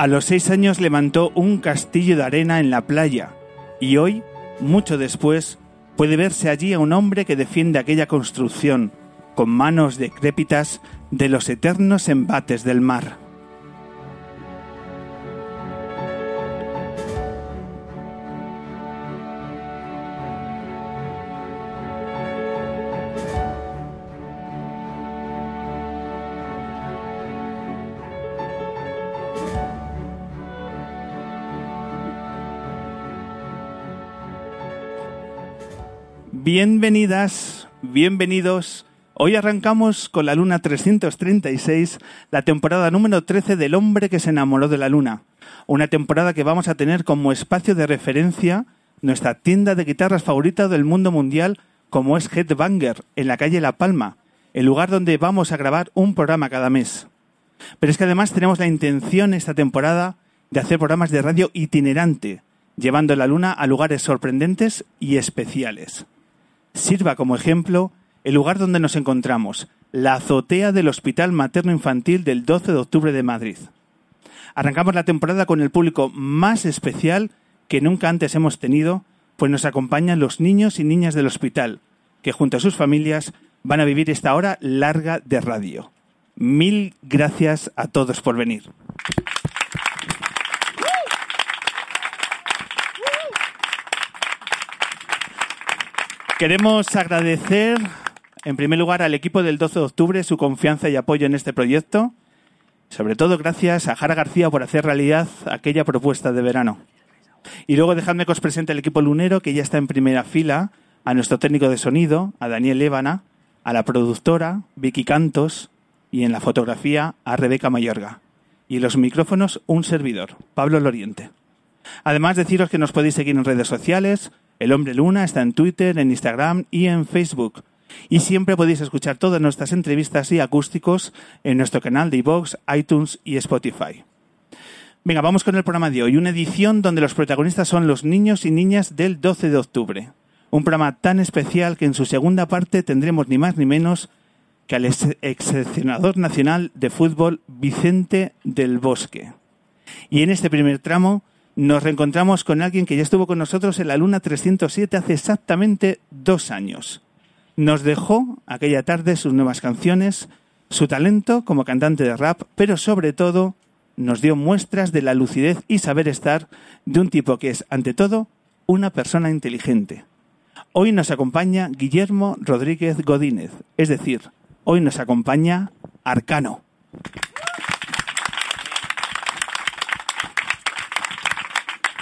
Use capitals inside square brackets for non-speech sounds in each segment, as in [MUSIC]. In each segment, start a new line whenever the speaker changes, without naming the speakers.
A los seis años levantó un castillo de arena en la playa y hoy, mucho después, puede verse allí a un hombre que defiende aquella construcción con manos decrépitas de los eternos embates del mar. Bienvenidas, bienvenidos. Hoy arrancamos con la Luna 336, la temporada número 13 del hombre que se enamoró de la Luna. Una temporada que vamos a tener como espacio de referencia nuestra tienda de guitarras favorita del mundo mundial, como es Headbanger, en la calle La Palma, el lugar donde vamos a grabar un programa cada mes. Pero es que además tenemos la intención esta temporada de hacer programas de radio itinerante, llevando la Luna a lugares sorprendentes y especiales sirva como ejemplo el lugar donde nos encontramos, la azotea del Hospital Materno Infantil del 12 de octubre de Madrid. Arrancamos la temporada con el público más especial que nunca antes hemos tenido, pues nos acompañan los niños y niñas del hospital, que junto a sus familias van a vivir esta hora larga de radio. Mil gracias a todos por venir. Queremos agradecer, en primer lugar, al equipo del 12 de octubre su confianza y apoyo en este proyecto. Sobre todo gracias a Jara García por hacer realidad aquella propuesta de verano. Y luego dejadme que os presente el equipo lunero que ya está en primera fila, a nuestro técnico de sonido, a Daniel Ébana, a la productora, Vicky Cantos, y en la fotografía, a Rebeca Mayorga. Y en los micrófonos, un servidor, Pablo Loriente. Además, deciros que nos podéis seguir en redes sociales, el Hombre Luna está en Twitter, en Instagram y en Facebook. Y siempre podéis escuchar todas nuestras entrevistas y acústicos en nuestro canal de iVoox, iTunes y Spotify. Venga, vamos con el programa de hoy, una edición donde los protagonistas son los niños y niñas del 12 de octubre. Un programa tan especial que en su segunda parte tendremos ni más ni menos que al excepcionador nacional de fútbol Vicente del Bosque. Y en este primer tramo nos reencontramos con alguien que ya estuvo con nosotros en la Luna 307 hace exactamente dos años. Nos dejó aquella tarde sus nuevas canciones, su talento como cantante de rap, pero sobre todo nos dio muestras de la lucidez y saber estar de un tipo que es, ante todo, una persona inteligente. Hoy nos acompaña Guillermo Rodríguez Godínez, es decir, hoy nos acompaña Arcano.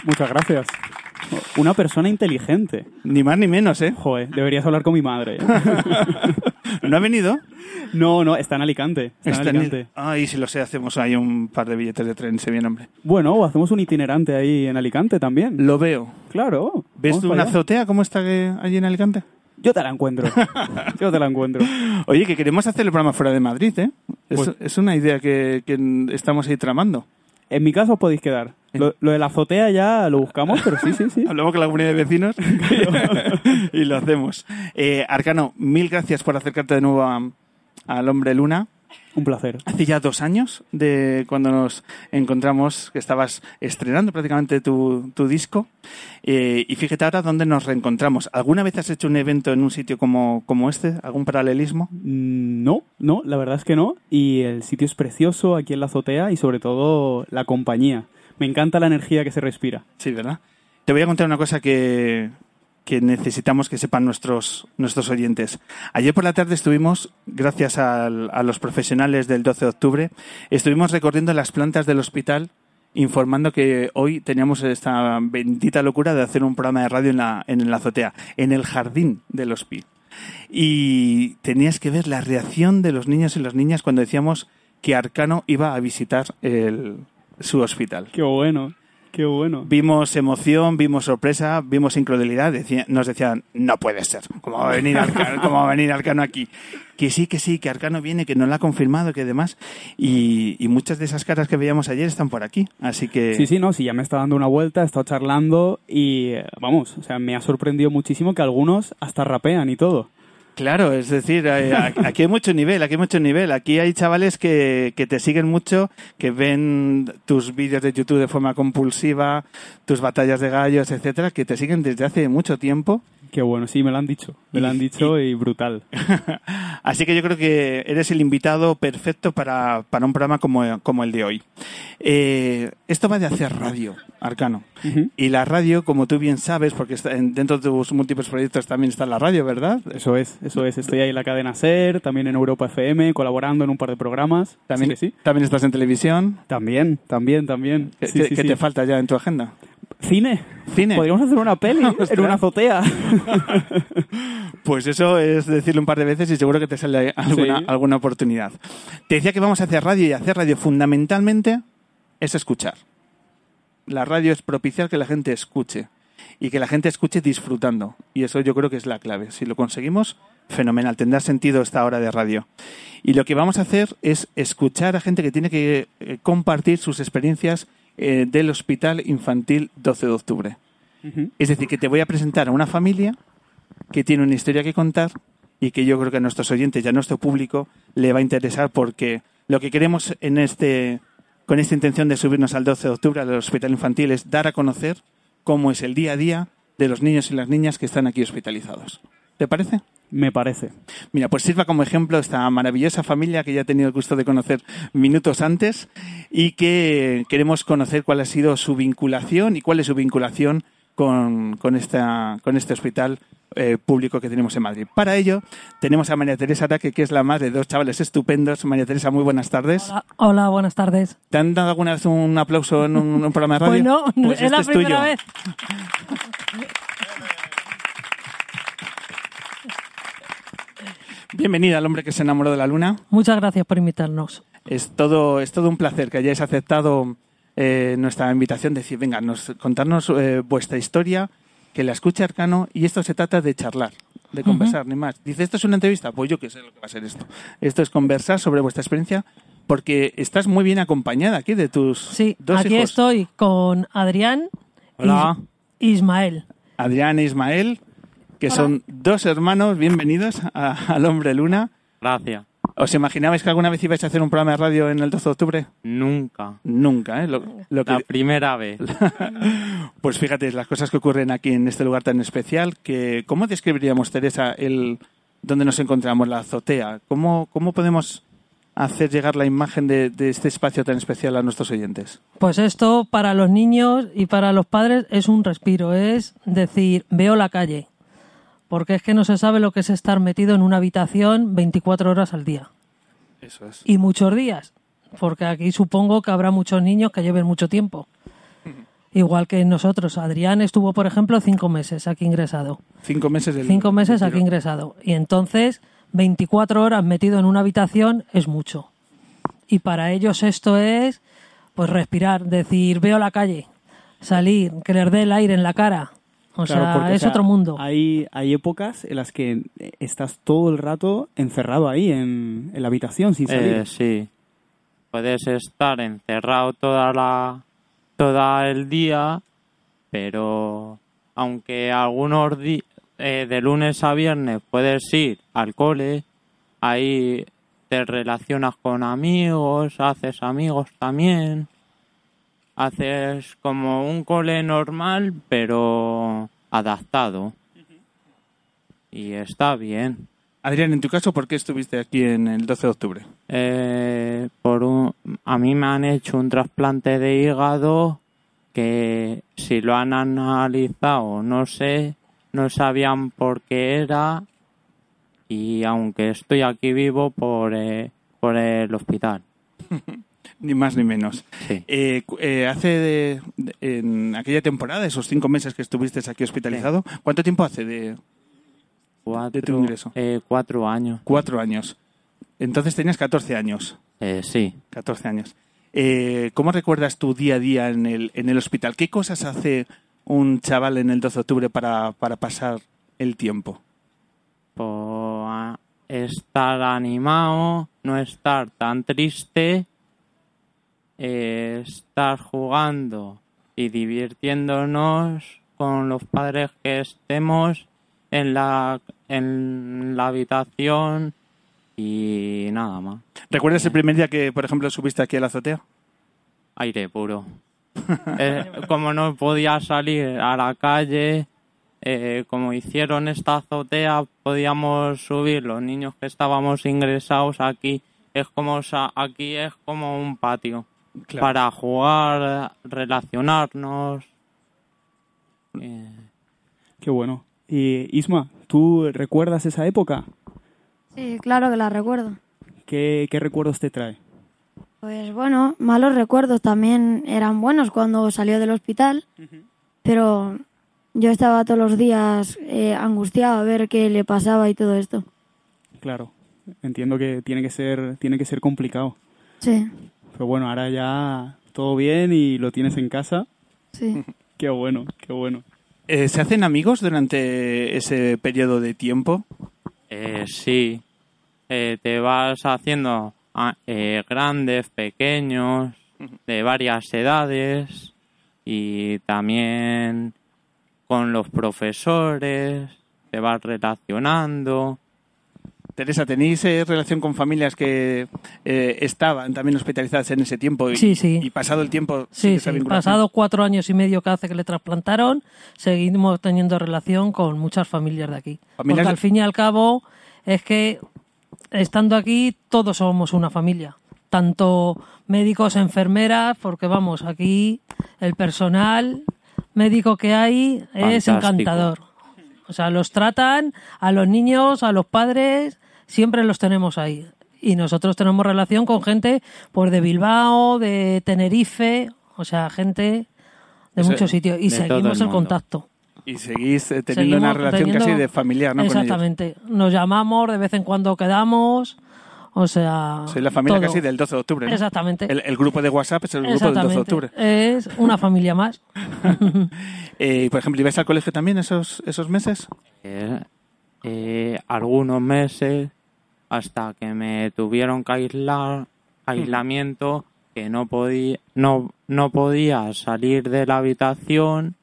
Muchas gracias. Una persona inteligente.
Ni más ni menos, ¿eh?
Joder, deberías hablar con mi madre. ¿eh? [LAUGHS]
¿No ha venido?
No, no, está en Alicante. Está, en Alicante.
Ay, si lo sé, hacemos ahí un par de billetes de tren, se bien, hombre.
Bueno, o hacemos un itinerante ahí en Alicante también.
Lo veo.
Claro.
¿Ves tú una azotea cómo está allí en Alicante?
Yo te la encuentro. [LAUGHS] Yo te la encuentro.
Oye, que queremos hacer el programa fuera de Madrid, ¿eh? Es, pues es una idea que, que estamos ahí tramando.
En mi caso os podéis quedar. Lo, de la azotea ya lo buscamos, pero sí, sí, sí. [LAUGHS]
Hablamos con la comunidad de vecinos [LAUGHS] y lo hacemos. Eh, Arcano, mil gracias por acercarte de nuevo al Hombre Luna.
Un placer.
Hace ya dos años de cuando nos encontramos, que estabas estrenando prácticamente tu, disco. Eh, y fíjate ahora dónde nos reencontramos. ¿Alguna vez has hecho un evento en un sitio como, como este? ¿Algún paralelismo?
Mm, no, no, la verdad es que no. Y el sitio es precioso aquí en la azotea y sobre todo la compañía. Me encanta la energía que se respira.
Sí, ¿verdad? Te voy a contar una cosa que, que necesitamos que sepan nuestros, nuestros oyentes. Ayer por la tarde estuvimos, gracias a los profesionales del 12 de octubre, estuvimos recorriendo las plantas del hospital informando que hoy teníamos esta bendita locura de hacer un programa de radio en la, en la azotea, en el jardín del hospital. Y tenías que ver la reacción de los niños y las niñas cuando decíamos que Arcano iba a visitar el- su hospital.
Qué bueno, qué bueno.
Vimos emoción, vimos sorpresa, vimos incredulidad. Decía- nos decían, no puede ser. ¿Cómo va a venir Arcano, [LAUGHS] cómo va a venir Arcano aquí? Que sí, que sí, que Arcano viene, que nos lo ha confirmado, que demás. Y, y muchas de esas caras que veíamos ayer están por aquí. Así que
Sí, sí, no, sí, ya me está dando una vuelta, he estado charlando y vamos, o sea, me ha sorprendido muchísimo que algunos hasta rapean y todo.
Claro, es decir, eh, aquí hay mucho nivel, aquí hay mucho nivel. Aquí hay chavales que, que te siguen mucho, que ven tus vídeos de YouTube de forma compulsiva, tus batallas de gallos, etcétera, que te siguen desde hace mucho tiempo.
Qué bueno, sí, me lo han dicho, me lo han dicho y brutal. [LAUGHS]
Así que yo creo que eres el invitado perfecto para, para un programa como, como el de hoy. Eh, esto va de hacer radio, Arcano. Y la radio, como tú bien sabes, porque está en- dentro de tus múltiples proyectos también está la radio, ¿verdad?
Eso es, eso es. Estoy ahí en la cadena SER, también en Europa FM, colaborando en un par de programas.
También,
sí.
también estás en televisión.
También, también, también.
¿Qué,
Sí,
te falta ya en tu agenda?
Cine.
Cine.
Podríamos hacer una peli [LAUGHS] en
Ostras.
una azotea. [LAUGHS]
Pues eso es decirlo un par de veces y seguro que te sale alguna,
Sí.
alguna oportunidad. Te decía que vamos a hacer radio y hacer radio fundamentalmente es escuchar. La radio es propiciar que la gente escuche y que la gente escuche disfrutando. Y eso yo creo que es la clave. Si lo conseguimos, fenomenal. Tendrá sentido esta hora de radio. Y lo que vamos a hacer es escuchar a gente que tiene que eh, compartir sus experiencias eh, del Hospital Infantil 12 de Octubre. Es decir, que te voy a presentar a una familia que tiene una historia que contar y que yo creo que a nuestros oyentes y a nuestro público le va a interesar porque lo que queremos en este, con esta intención de subirnos al 12 de octubre al hospital infantil es dar a conocer cómo es el día a día de los niños y las niñas que están aquí hospitalizados. ¿Te parece?
Me parece.
Mira, pues sirva como ejemplo esta maravillosa familia que ya he tenido el gusto de conocer minutos antes y que queremos conocer cuál ha sido su vinculación y cuál es su vinculación con, con, esta, con este hospital eh, público que tenemos en Madrid. Para ello, tenemos a María Teresa Araque, que es la madre de dos chavales estupendos. María Teresa, muy buenas tardes.
Hola, hola, buenas tardes.
¿Te han dado alguna vez un aplauso en un, un programa de radio?
Pues no,
Pues
es
este
la
es
primera
tuyo.
vez.
Bienvenida al hombre que se enamoró de la luna.
Muchas gracias por invitarnos.
Es todo, es todo un placer que hayáis aceptado eh, nuestra invitación, decir, venga, nos, contarnos eh, vuestra historia, que la escuche Arcano, y esto se trata de charlar, de conversar, ni más. Dice, ¿esto es una entrevista? Pues yo qué sé lo que va a ser esto. Esto es conversar sobre vuestra experiencia, porque estás muy bien acompañada aquí de tus
Sí,
dos
aquí
hijos.
estoy con Adrián
Hola.
y Ismael.
Adrián e Ismael, que son dos hermanos, bienvenidos a- al Hombre Luna.
Gracias.
¿Os imaginabais que alguna vez ibais a hacer un programa de radio en el 12 de octubre?
Nunca.
Nunca, ¿eh? Lo, lo que-
La primera vez. [LAUGHS]
Pues fíjate, las cosas que ocurren aquí en este lugar tan especial, que ¿cómo describiríamos, Teresa, el donde nos encontramos, la azotea? ¿Cómo, cómo podemos hacer llegar la imagen de, de este espacio tan especial a nuestros oyentes?
Pues esto para los niños y para los padres es un respiro, es decir, veo la calle. Porque es que no se sabe lo que es estar metido en una habitación 24 horas al día.
Eso es.
Y muchos días. Porque aquí supongo que habrá muchos niños que lleven mucho tiempo. [LAUGHS] Igual que nosotros. Adrián estuvo, por ejemplo, cinco meses aquí ingresado.
Cinco meses del...
Cinco meses aquí ingresado. Y entonces, 24 horas metido en una habitación es mucho. Y para ellos esto es, pues respirar, decir, veo la calle, salir, que les dé el aire en la cara. O
Claro,
sea,
porque, o
es
sea,
otro mundo.
Hay, hay épocas en las que estás todo el rato encerrado ahí en, en la habitación sin salir.
Eh, sí. Puedes estar encerrado toda la todo el día, pero aunque algunos días de lunes a viernes puedes ir al cole, ahí te relacionas con amigos, haces amigos también, haces como un cole normal, pero adaptado. Y está bien.
Adrián, en tu caso, ¿por qué estuviste aquí en el 12 de octubre?
Eh, por un, a mí me han hecho un trasplante de hígado
¿Qué
que si lo han analizado, no sé, no sabían por qué era y aunque estoy aquí vivo por, eh, por el hospital. [LAUGHS]
Ni más ni menos.
Sí.
Eh, eh, hace de, de- en aquella temporada, esos cinco meses que estuviste aquí hospitalizado, ¿cuánto tiempo hace de
Cuatro,
tu ingreso?
eh, cuatro años.
cuatro años? Entonces tenías 14 años.
Eh, sí.
14 años. ¿Cómo recuerdas tu día a día en el, en el hospital? ¿Qué cosas hace un chaval en el 12 de octubre para, para pasar el tiempo?
Por ah, estar animado, no estar tan triste, eh, estar jugando y divirtiéndonos con los padres que estemos en la, en la habitación y nada más.
¿Recuerdas el primer día que, por ejemplo, subiste aquí a la azotea?
Aire puro. [LAUGHS] Eh, como no podía salir a la calle, eh, como hicieron esta azotea, podíamos subir los niños que estábamos ingresados aquí. Es como aquí es como un patio
Claro.
para jugar, relacionarnos. Eh,
Qué bueno. Y Isma, ¿tú recuerdas esa época?
Sí, claro que la recuerdo.
¿Qué, qué recuerdos te trae?
Pues bueno, malos recuerdos también eran buenos cuando salió del hospital, pero yo estaba todos los días eh, angustiado a ver qué le pasaba y todo esto.
Claro, entiendo que tiene que ser, tiene que ser complicado.
Sí,
Pero bueno, ahora ya todo bien y lo tienes en casa.
sí. [LAUGHS]
Qué bueno, qué bueno.
Eh, ¿Se hacen amigos durante ese periodo de tiempo?
Eh, sí, Eh, te vas haciendo ah, eh, grandes, pequeños, de varias edades y también con los profesores, te vas relacionando.
Teresa, ¿tenéis eh, relación con familias que eh, estaban también hospitalizadas en ese tiempo? Y,
Sí, sí.
Y pasado el tiempo,
Sí, sí. Pasado cuatro años y medio que hace que le trasplantaron, seguimos teniendo relación con muchas familias de aquí.
Familias
Porque al fin y al cabo es que estando aquí todos somos una familia. Tanto médicos, enfermeras, porque vamos, aquí el personal médico que hay es
Fantástico.
encantador. O sea, los tratan a los niños, a los padres, siempre los tenemos ahí. Y nosotros tenemos relación con gente pues de Bilbao, de Tenerife, o sea, gente de
Eso-
muchos sitios. Y seguimos
el
contacto.
Y seguís eh, teniendo una relación
teniendo-
casi de familiar, ¿no? Con ellos.
Exactamente. Nos llamamos, de vez en cuando quedamos. O sea.
Soy la familia
todo.
casi del 12 de octubre. ¿no?
Exactamente.
El, el grupo de WhatsApp es el grupo del 12 de octubre.
Es una familia más. [LAUGHS]
Eh, y, por ejemplo, ¿ibais al colegio también esos, esos meses?
Eh, eh, algunos meses hasta que me tuvieron que aislar, aislamiento, que no podía, no, no podía salir de la habitación,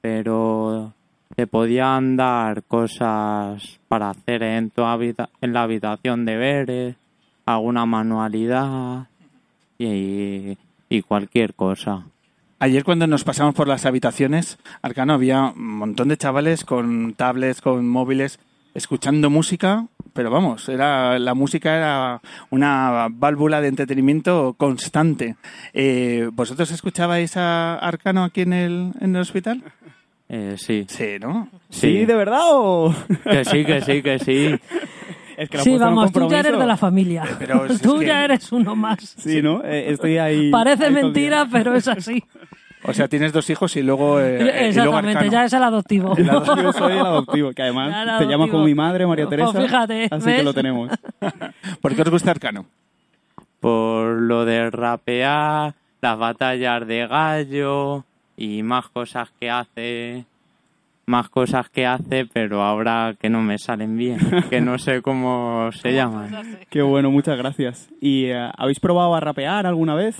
pero te podían dar cosas para hacer en, tu habita- en la habitación deberes, alguna manualidad y, y cualquier cosa.
Ayer cuando nos pasamos por las habitaciones, Arcano, había un montón de chavales con tablets, con móviles, escuchando música, pero vamos, era la música era una válvula de entretenimiento constante. Eh, ¿Vosotros escuchabais a Arcano aquí en el, en el hospital?
Eh, sí,
Sí, ¿no?
¿Sí, de verdad o...?
que sí, que sí, que sí. [LAUGHS]
es que la
Sí, vamos, tú ya eres de la familia.
pero [LAUGHS] es
tú
que-
ya eres uno más.
Sí, ¿no? Eh, estoy ahí...
Parece
ahí
mentira, pero es así. [LAUGHS]
O sea, tienes dos hijos y luego, eh, y luego
Exactamente, ya es el adoptivo.
El adoptivo, soy el adoptivo, que además te llamas como mi madre, María
Pues
Teresa.
fíjate,
así que lo tenemos. [LAUGHS]
¿Por qué os gusta Arcano?
por lo de rapear, las batallas de gallo y más cosas que hace, más cosas que hace, pero ahora que no me salen bien, [LAUGHS] que no sé cómo se llaman.
Qué bueno, muchas gracias. ¿Y eh, habéis probado a rapear alguna vez?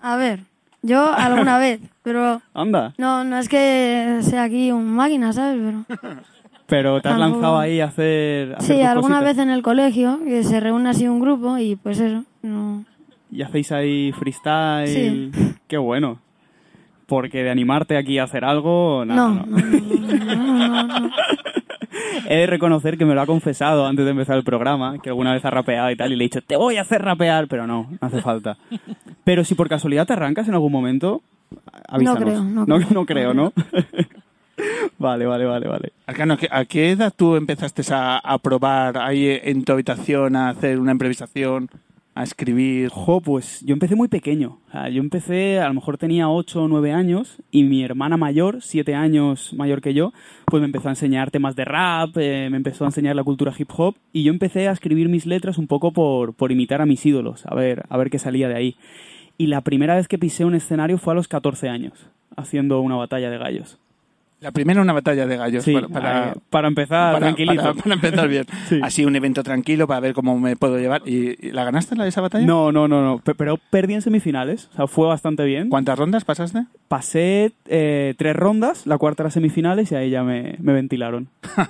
A ver, yo alguna [LAUGHS] vez, pero
Anda.
no, no es que sea aquí un máquina, ¿sabes? Pero [LAUGHS]
Pero te has
Algo-
lanzado ahí a hacer... a hacer
sí, alguna
cositas.
vez en el colegio, que se reúne así un grupo y pues eso, no.
Y hacéis ahí freestyle.
Sí.
Qué bueno. Porque de animarte aquí a hacer algo... nada,
No, no, no, no, no, no. [LAUGHS]
He de reconocer que me lo ha confesado antes de empezar el programa, que alguna vez ha rapeado y tal, y le he dicho, te voy a hacer rapear, pero no, no hace falta. Pero si por casualidad te arrancas en algún momento, avísanos.
creo, no
no,
creo.
no creo, ¿no? [LAUGHS] vale, vale, vale, vale.
Arcano, ¿qué- ¿a qué edad tú empezaste a, a probar ahí en tu habitación a hacer una improvisación, a escribir?
Jo, pues yo empecé muy pequeño. O sea, yo empecé, a lo mejor tenía 8 o 9 años y mi hermana mayor, 7 años mayor que yo, pues me empezó a enseñar temas de rap, eh, me empezó a enseñar la cultura hip hop y yo empecé a escribir mis letras un poco por, por imitar a mis ídolos, a ver, a ver qué salía de ahí. Y la primera vez que pisé un escenario fue a los 14 años, haciendo una batalla de gallos.
La primera una batalla de gallos
Sí,
para, para,
para empezar
para-
tranquilito.
para- para empezar bien. [LAUGHS]
Sí.
Así un evento tranquilo para ver cómo me puedo llevar. ¿Y, y la ganaste la esa batalla?
No, no, no, no. Pe- Pero perdí en semifinales. O sea, fue bastante bien.
¿Cuántas rondas pasaste?
Pasé eh, tres rondas, la cuarta era semifinales y ahí ya me, me ventilaron. [LAUGHS]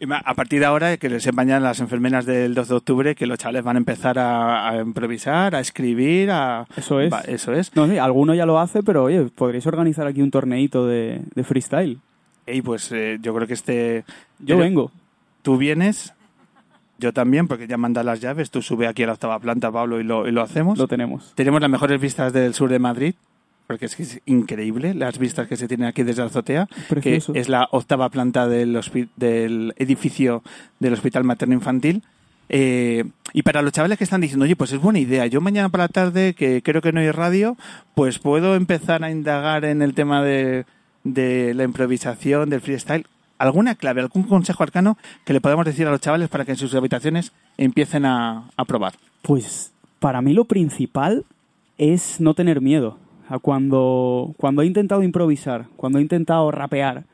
Y a partir de ahora, que les ya las enfermeras del 2 de octubre que los chavales van a empezar a, a improvisar, a escribir, a...
Eso es.
Va, eso es.
No alguno ya lo hace, pero oye, podréis organizar aquí un torneito de, de freestyle.
Y pues eh, yo creo que este...
Yo
pero
vengo.
Tú vienes, yo también, porque ya manda las llaves, tú sube aquí a la octava planta, Pablo, y lo, y lo hacemos.
Lo tenemos.
Tenemos las mejores vistas del sur de Madrid, porque es que es increíble las vistas que se tienen aquí desde la azotea,
Precioso.
que es la octava planta del, del edificio del Hospital Materno Infantil. Eh, y para los chavales que están diciendo, oye, pues es buena idea, yo mañana por la tarde, que creo que no hay radio, pues puedo empezar a indagar en el tema de, de la improvisación, del freestyle. ¿Alguna clave, algún consejo arcano que le podamos decir a los chavales para que en sus habitaciones empiecen a, a probar?
Pues para mí lo principal es no tener miedo. Sea, cuando, cuando he intentado improvisar, cuando he intentado rapear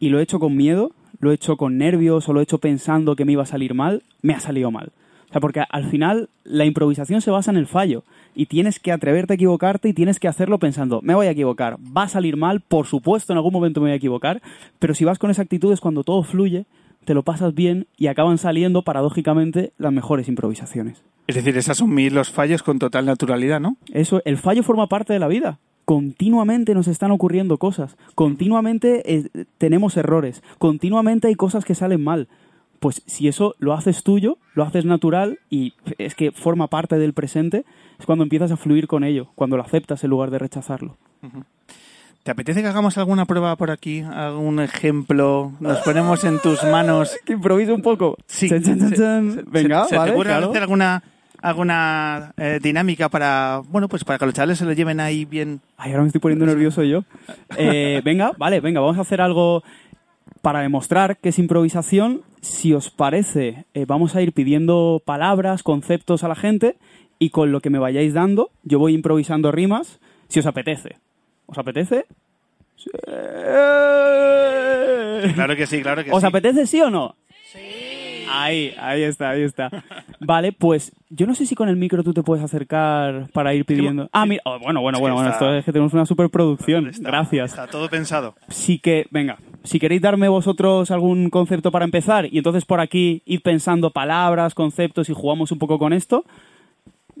y lo he hecho con miedo, lo he hecho con nervios o lo he hecho pensando que me iba a salir mal, me ha salido mal. O sea, porque al final la improvisación se basa en el fallo y tienes que atreverte a equivocarte y tienes que hacerlo pensando, me voy a equivocar, va a salir mal, por supuesto en algún momento me voy a equivocar, pero si vas con esa actitud es cuando todo fluye, te lo pasas bien y acaban saliendo paradójicamente las mejores improvisaciones.
Es decir, es asumir los fallos con total naturalidad, ¿no?
Eso, el fallo forma parte de la vida. Continuamente nos están ocurriendo cosas, continuamente eh, tenemos errores, continuamente hay cosas que salen mal. Pues si eso lo haces tuyo, lo haces natural y es que forma parte del presente, es cuando empiezas a fluir con ello, cuando lo aceptas en lugar de rechazarlo.
¿Te apetece que hagamos alguna prueba por aquí? ¿Algún ejemplo? Nos ponemos en tus manos. [LAUGHS]
Que improvise un poco.
Sí.
Chan, chan.
¿Se-
Venga,
¿Se, se
vale,
te
claro.
hacer alguna, alguna eh, dinámica para, bueno, pues para que los chavales se lo lleven ahí bien?
Ay, ahora me estoy poniendo nervioso yo. [LAUGHS] Eh, venga, vale, venga, vamos a hacer algo para demostrar que es improvisación. Si os parece, eh, vamos a ir pidiendo palabras, conceptos a la gente y con lo que me vayáis dando, yo voy improvisando rimas, si os apetece. ¿Os apetece? Sí.
Claro que sí, claro que
¿Os
sí.
apetece sí o no? Sí. Ahí, ahí está, ahí está. Vale, pues yo no sé si con el micro tú te puedes acercar para ir pidiendo. Ah, mira, oh, bueno, bueno, bueno, bueno, esto es que tenemos una superproducción.
Está-
Gracias.
Está todo pensado.
Sí que, venga, si queréis darme vosotros algún concepto para empezar y entonces por aquí id pensando palabras, conceptos y jugamos un poco con esto.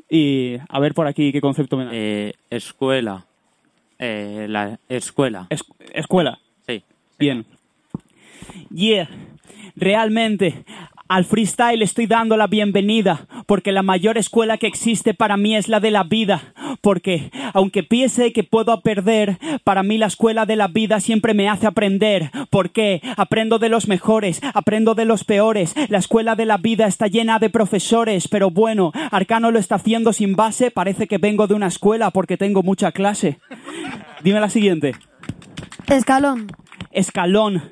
Y a ver por aquí qué concepto me da.
Eh, escuela. Eh, la escuela.
Es- escuela.
Sí.
Bien. Yeah, realmente al freestyle estoy dando la bienvenida, porque la mayor escuela que existe para mí es la de la vida, porque aunque piense que puedo perder, para mí la escuela de la vida siempre me hace aprender, porque aprendo de los mejores, aprendo de los peores, la escuela de la vida está llena de profesores, pero bueno, Arcano lo está haciendo sin base, parece que vengo de una escuela porque tengo mucha clase. Dime la siguiente.
Escalón.
Escalón.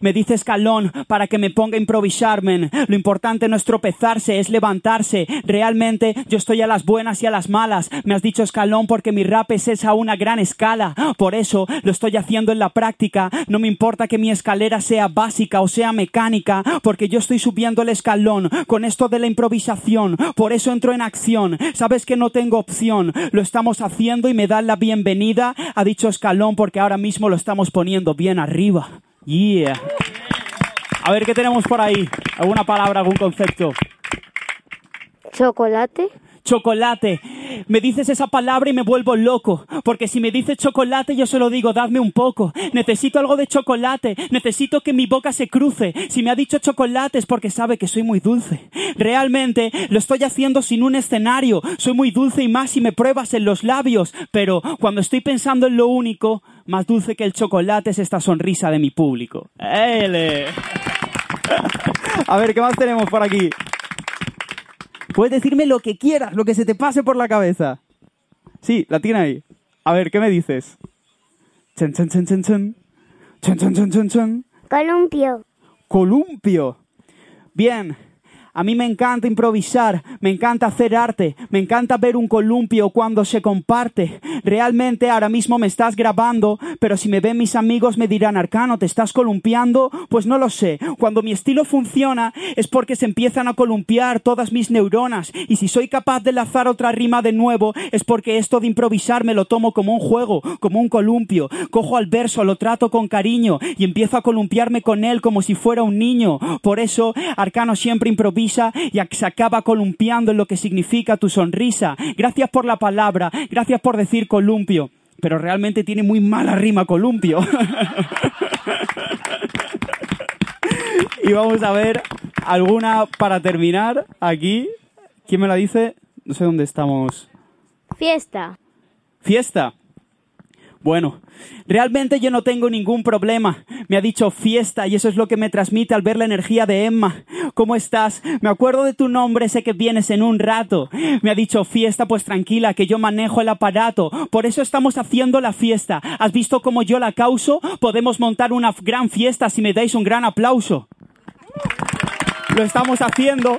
Me dice escalón para que me ponga a improvisar, men. Lo importante no es tropezarse, es levantarse. Realmente yo estoy a las buenas y a las malas. Me has dicho escalón porque mi rap es esa a una gran escala. Por eso lo estoy haciendo en la práctica. No me importa que mi escalera sea básica o sea mecánica, porque yo estoy subiendo el escalón con esto de la improvisación. Por eso entro en acción. Sabes que no tengo opción. Lo estamos haciendo y me dan la bienvenida. Ha dicho escalón porque ahora mismo lo estamos poniendo bien arriba. Yeah. A ver qué tenemos por ahí. ¿Alguna palabra, algún concepto?
Chocolate.
chocolate. Me dices esa palabra y me vuelvo loco, porque si me dices chocolate yo solo digo, dadme un poco. Necesito algo de chocolate, necesito que mi boca se cruce. Si me ha dicho chocolate es porque sabe que soy muy dulce. Realmente lo estoy haciendo sin un escenario. Soy muy dulce y más si me pruebas en los labios, pero cuando estoy pensando en lo único, más dulce que el chocolate es esta sonrisa de mi público. ¡Ele! [LAUGHS] A ver, ¿qué más tenemos por aquí? Puedes decirme lo que quieras, lo que se te pase por la cabeza. Sí, la tiene ahí. A ver, ¿qué me dices? Chen, chen, chen, chen, chen. Chen, chen, chen, chen, chen.
Columpio.
Columpio. Bien. A mí me encanta improvisar, me encanta hacer arte, me encanta ver un columpio cuando se comparte. Realmente ahora mismo me estás grabando, pero si me ven mis amigos me dirán, Arcano, ¿te estás columpiando? Pues no lo sé. Cuando mi estilo funciona es porque se empiezan a columpiar todas mis neuronas. Y si soy capaz de lanzar otra rima de nuevo es porque esto de improvisar me lo tomo como un juego, como un columpio. Cojo al verso, lo trato con cariño y empiezo a columpiarme con él como si fuera un niño. Por eso Arcano siempre improvisa y se acaba columpiando en lo que significa tu sonrisa. Gracias por la palabra, gracias por decir columpio, pero realmente tiene muy mala rima columpio. [LAUGHS] y vamos a ver alguna para terminar aquí. ¿Quién me la dice? No sé dónde estamos.
Fiesta.
Fiesta. Bueno, realmente yo no tengo ningún problema. Me ha dicho fiesta y eso es lo que me transmite al ver la energía de Emma. ¿Cómo estás? Me acuerdo de tu nombre, sé que vienes en un rato. Me ha dicho fiesta, pues tranquila, que yo manejo el aparato. Por eso estamos haciendo la fiesta. ¿Has visto cómo yo la causo? Podemos montar una gran fiesta si me dais un gran aplauso. Lo estamos haciendo.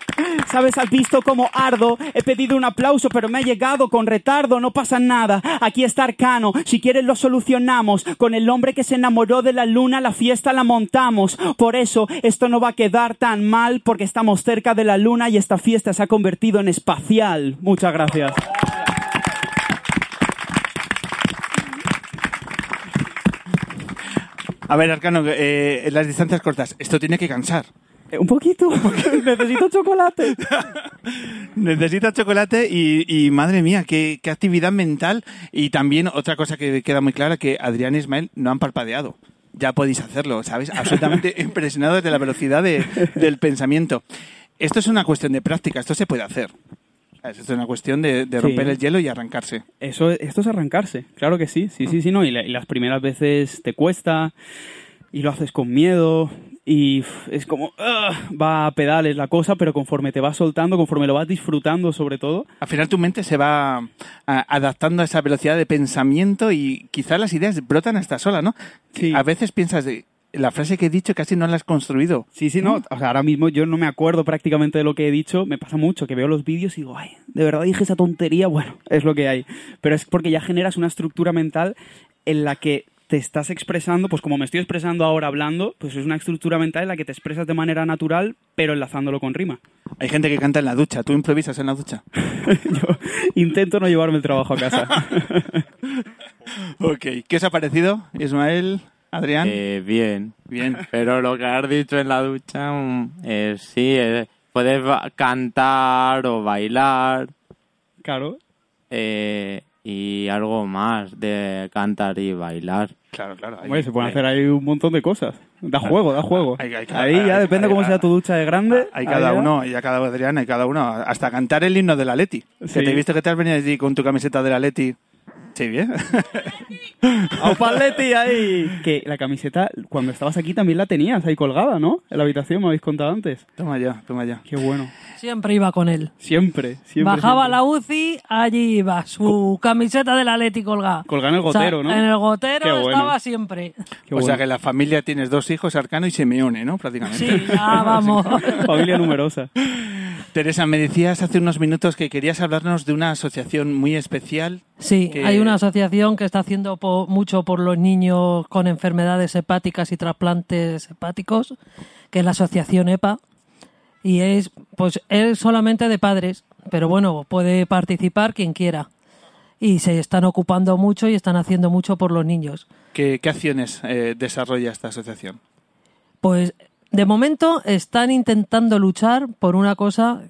¿Sabes? Has visto cómo ardo. He pedido un aplauso, pero me ha llegado con retardo. No pasa nada. Aquí está Arcano. Si quieres lo solucionamos. Con el hombre que se enamoró de la luna, la fiesta la montamos. Por eso, esto no va a quedar tan mal porque estamos cerca de la luna y esta fiesta se ha convertido en espacial. Muchas gracias.
A ver, Arcano, eh, las distancias cortas. Esto tiene que cansar.
Eh, Un poquito, porque [LAUGHS] necesito chocolate.
Necesitas chocolate y, y, madre mía, qué, qué actividad mental. Y también otra cosa que queda muy clara, que Adrián y Ismael no han parpadeado. Ya podéis hacerlo, ¿sabes? Absolutamente [LAUGHS] impresionados de la velocidad de- del pensamiento. Esto es una cuestión de práctica, esto se puede hacer. Esto es una cuestión de, de
Sí.
romper el hielo y arrancarse.
Eso, esto es arrancarse, claro que sí, sí, sí, sí, no, y, la- y las primeras veces te cuesta y lo haces con miedo y es como, ugh, va a pedales la cosa, pero conforme te vas soltando, conforme lo vas disfrutando sobre todo,
Al final tu mente se va a- adaptando a esa velocidad de pensamiento y quizás las ideas brotan hasta sola, ¿no?
Sí.
A veces piensas de la frase que he dicho casi no la has construido.
sí, sí, no, o sea, ahora mismo yo no me acuerdo prácticamente de lo que he dicho, me pasa mucho, que veo los vídeos y digo, ay, de verdad dije esa tontería, [LAUGHS] bueno, es lo que hay, pero es porque ya generas una estructura mental en la que te estás expresando, pues como me estoy expresando ahora hablando, pues es una estructura mental en la que te expresas de manera natural, pero enlazándolo con rima. [LAUGHS]
Hay gente que canta en la ducha, tú improvisas en la ducha. [LAUGHS]
Yo intento no llevarme el trabajo a casa. [LAUGHS]
Ok, ¿qué os ha parecido, Ismael, Adrián?
Eh, bien.
Bien.
Pero lo que has dicho en la ducha, mm, eh, sí, eh, puedes cantar o bailar
claro.
eh, y algo más de cantar y bailar.
Claro, claro. hay-
Hombre, se pueden
hay-
hacer ahí un montón de cosas. Da juego, da juego.
Hay- hay-
Ahí ya
hay-
depende
hay-
cómo sea tu ducha de grande.
Hay
ahí
cada
ya-
uno, ya cada Adrián, hay cada uno. Hasta cantar el himno de la Leti.
Sí.
Que te he visto que te has venido allí con tu camiseta de la Leti. Sí, bien.
¡A Paletti ahí! Que la camiseta, cuando estabas aquí también la tenías ahí colgada, ¿no? En la habitación, me habéis contado antes.
toma ya, toma ya.
Qué bueno.
Siempre iba con él.
Siempre, siempre.
Bajaba
siempre.
la UCI, allí iba, su camiseta del Atleti colgada.
Colgada en el gotero,
O sea,
¿no?
En el gotero
Qué bueno.
estaba siempre.
Qué
o sea que en la familia tienes dos hijos, Arcano y Simeone, ¿no? Prácticamente.
Sí, ya [LAUGHS] vamos. [LAUGHS]
Familia numerosa.
Teresa, me decías hace unos minutos que querías hablarnos de una asociación muy especial.
Sí,
que-
hay una asociación que está haciendo po- mucho por los niños con enfermedades hepáticas y trasplantes hepáticos, que es la asociación EPA. Y es, pues, es solamente de padres, pero bueno, puede participar quien quiera. Y se están ocupando mucho y están haciendo mucho por los niños.
¿Qué, qué acciones eh, desarrolla esta asociación?
Pues de momento están intentando luchar por una cosa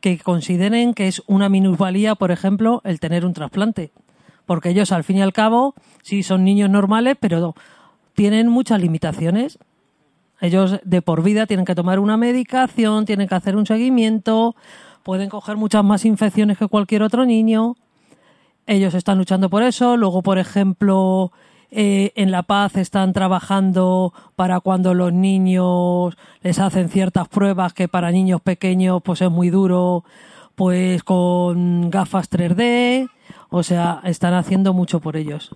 que consideren que es una minusvalía, por ejemplo, el tener un trasplante. Porque ellos, al fin y al cabo, sí son niños normales, pero tienen muchas limitaciones. Ellos de por vida tienen que tomar una medicación, tienen que hacer un seguimiento, pueden coger muchas más infecciones que cualquier otro niño. Ellos están luchando por eso. Luego, por ejemplo, eh, en La Paz están trabajando para cuando los niños les hacen ciertas pruebas que para niños pequeños pues es muy duro, pues con gafas 3D. O sea, están haciendo mucho por ellos.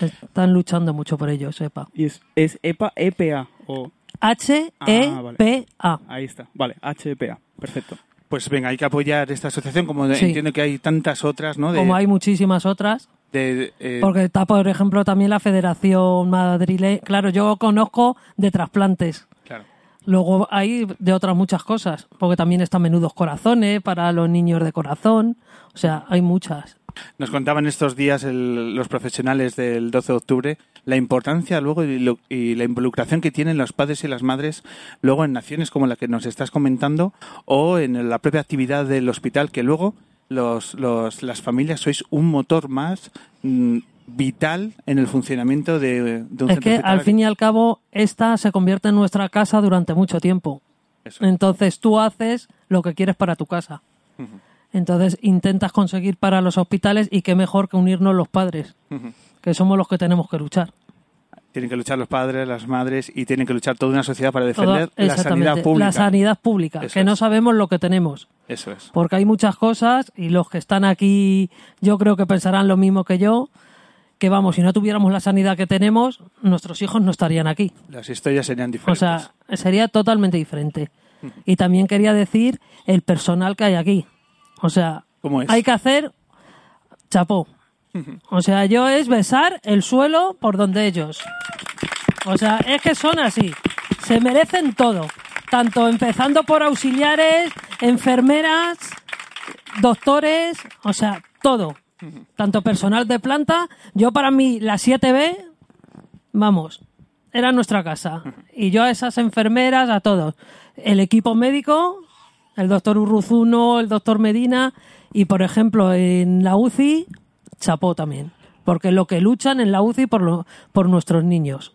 Están luchando mucho por ellos, EPA.
¿Y es, es EPA, EPA o...?
H-E-P-A.
Ahí está, vale, HPA, perfecto. Pues venga, hay que apoyar esta asociación, como
Sí.
entiendo que hay tantas otras, ¿no? De,
Como hay muchísimas otras.
de, eh,
Porque está, por ejemplo, también la Federación Madrileña. Claro, yo conozco de trasplantes.
claro.
Luego hay de otras muchas cosas, porque también están menudos corazones para los niños de corazón. O sea, hay muchas.
Nos contaban estos días el- los profesionales del 12 de octubre la importancia luego y, lo- y la involucración que tienen los padres y las madres luego en naciones como la que nos estás comentando o en la propia actividad del hospital que luego los, los- las familias sois un motor más mm, vital en el funcionamiento de, de un
Es
centro
que al fin y al cabo, esta se convierte en nuestra casa durante mucho tiempo.
Eso.
Entonces tú haces lo que quieres para tu casa. Entonces intentas conseguir para los hospitales y qué mejor que unirnos los padres, que somos los que tenemos que luchar.
Tienen que luchar los padres, las madres y tienen que luchar toda una sociedad para
Toda-
defender la sanidad pública.
La sanidad pública,
Eso
que no sabemos lo que tenemos.
Eso es.
Porque hay muchas cosas y los que están aquí yo creo que pensarán lo mismo que yo, que vamos, si no tuviéramos la sanidad que tenemos, nuestros hijos no estarían aquí.
Las historias serían
O
diferentes.
sea, sería totalmente diferente. Y también quería decir el personal que hay aquí. O sea,
¿Cómo es?
hay que hacer chapó. [LAUGHS] O sea, yo es besar el suelo por donde ellos. O sea, es que son así. Se merecen todo. Tanto empezando por auxiliares, enfermeras, doctores, o sea, todo. Tanto personal de planta. Yo para mí, la 7B, vamos, era nuestra casa. Y yo a esas enfermeras, a todos. El equipo médico, el doctor Urruzuno, el doctor Medina, y por ejemplo en la UCI, chapó también. Porque lo que luchan en la UCI por, lo- por nuestros niños.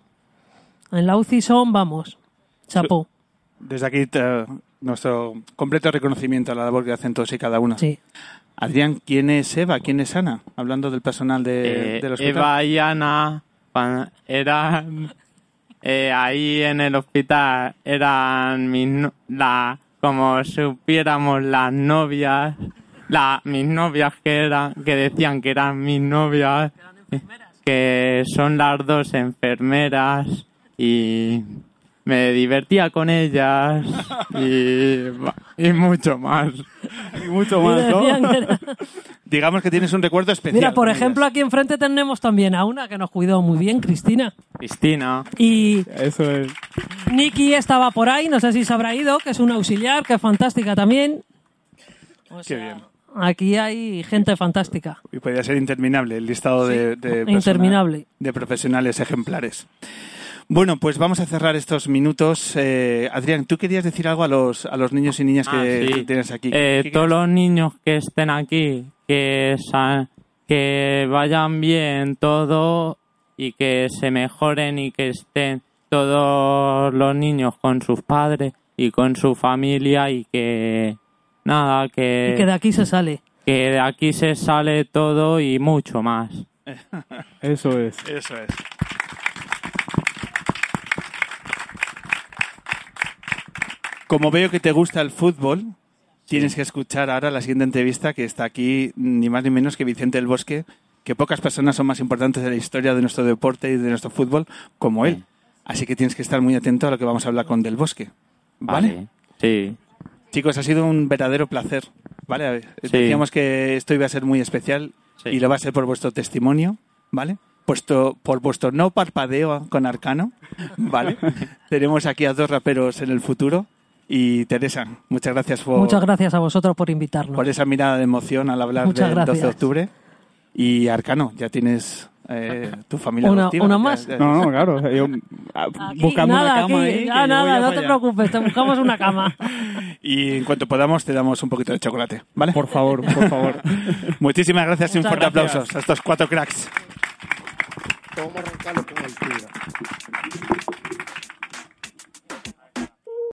En la UCI son, vamos, chapó.
Desde aquí te- nuestro completo reconocimiento a la labor que hacen todos y cada uno.
Sí.
Adrián, ¿quién es Eva? ¿Quién es Ana? Hablando del personal de,
Eh,
del hospital.
Eva y Ana eran eh, ahí en el hospital eran mis la como supiéramos las novias la mis novias que eran que decían que eran mis novias que son las dos enfermeras y me divertía con ellas y, y mucho más
Y mucho más, ¿no? [LAUGHS] Digamos que tienes un recuerdo especial.
Mira, por ejemplo, aquí enfrente tenemos también a una que nos cuidó muy bien, Cristina.
Cristina
Y
Eso es.
Nikki estaba por ahí, no sé si se habrá ido, que es una auxiliar, que es fantástica también. O
Qué bien.
Aquí hay gente fantástica.
Y podría ser interminable el listado de, de
interminable.
de profesionales ejemplares. Bueno, pues vamos a cerrar estos minutos. Eh, Adrián, tú querías decir algo a los, a los niños y niñas que,
Ah, sí.
que tienes aquí.
Eh,
¿Qué
todos los niños que estén aquí, que, que vayan bien todo y que se mejoren y que estén todos los niños con sus padres y con su familia y que nada, que,
Y que de aquí se sale.
que de aquí se sale todo y mucho más. [LAUGHS]
Eso es.
Eso es. Como veo que te gusta el fútbol, tienes que escuchar ahora la siguiente entrevista que está aquí ni más ni menos que Vicente del Bosque, que pocas personas son más importantes en la historia de nuestro deporte y de nuestro fútbol como él. Así que tienes que estar muy atento a lo que vamos a hablar con Del Bosque. ¿Vale?
Sí.
Chicos, ha sido un verdadero placer. ¿Vale?
Sí.
Decíamos que esto iba a ser muy especial
Sí.
y lo va a ser por vuestro testimonio, ¿vale? Puesto, por vuestro no parpadeo con Arcano, [LAUGHS] ¿vale? [LAUGHS] Tenemos aquí a dos raperos en el futuro. Y Teresa, muchas gracias por,
Muchas gracias a vosotros por invitarnos.
por esa mirada de emoción al hablar
Muchas
del 12 de
gracias.
octubre. Y Arcano, ya tienes Eh, tu familia
Una-
adoptiva.
una más.
ya-
No, no, claro. Yo, [LAUGHS] ah,
Aquí,
buscando
nada,
una cama
aquí,
ahí. voy
nada, no te preocupes, te buscamos una cama. [LAUGHS]
Y en cuanto podamos, te damos un poquito de chocolate, ¿vale?
Por favor, por favor. [LAUGHS]
Muchísimas gracias y un
Muchas
fuerte
gracias.
aplauso a estos cuatro cracks.
Vamos a arrancarlo con altura.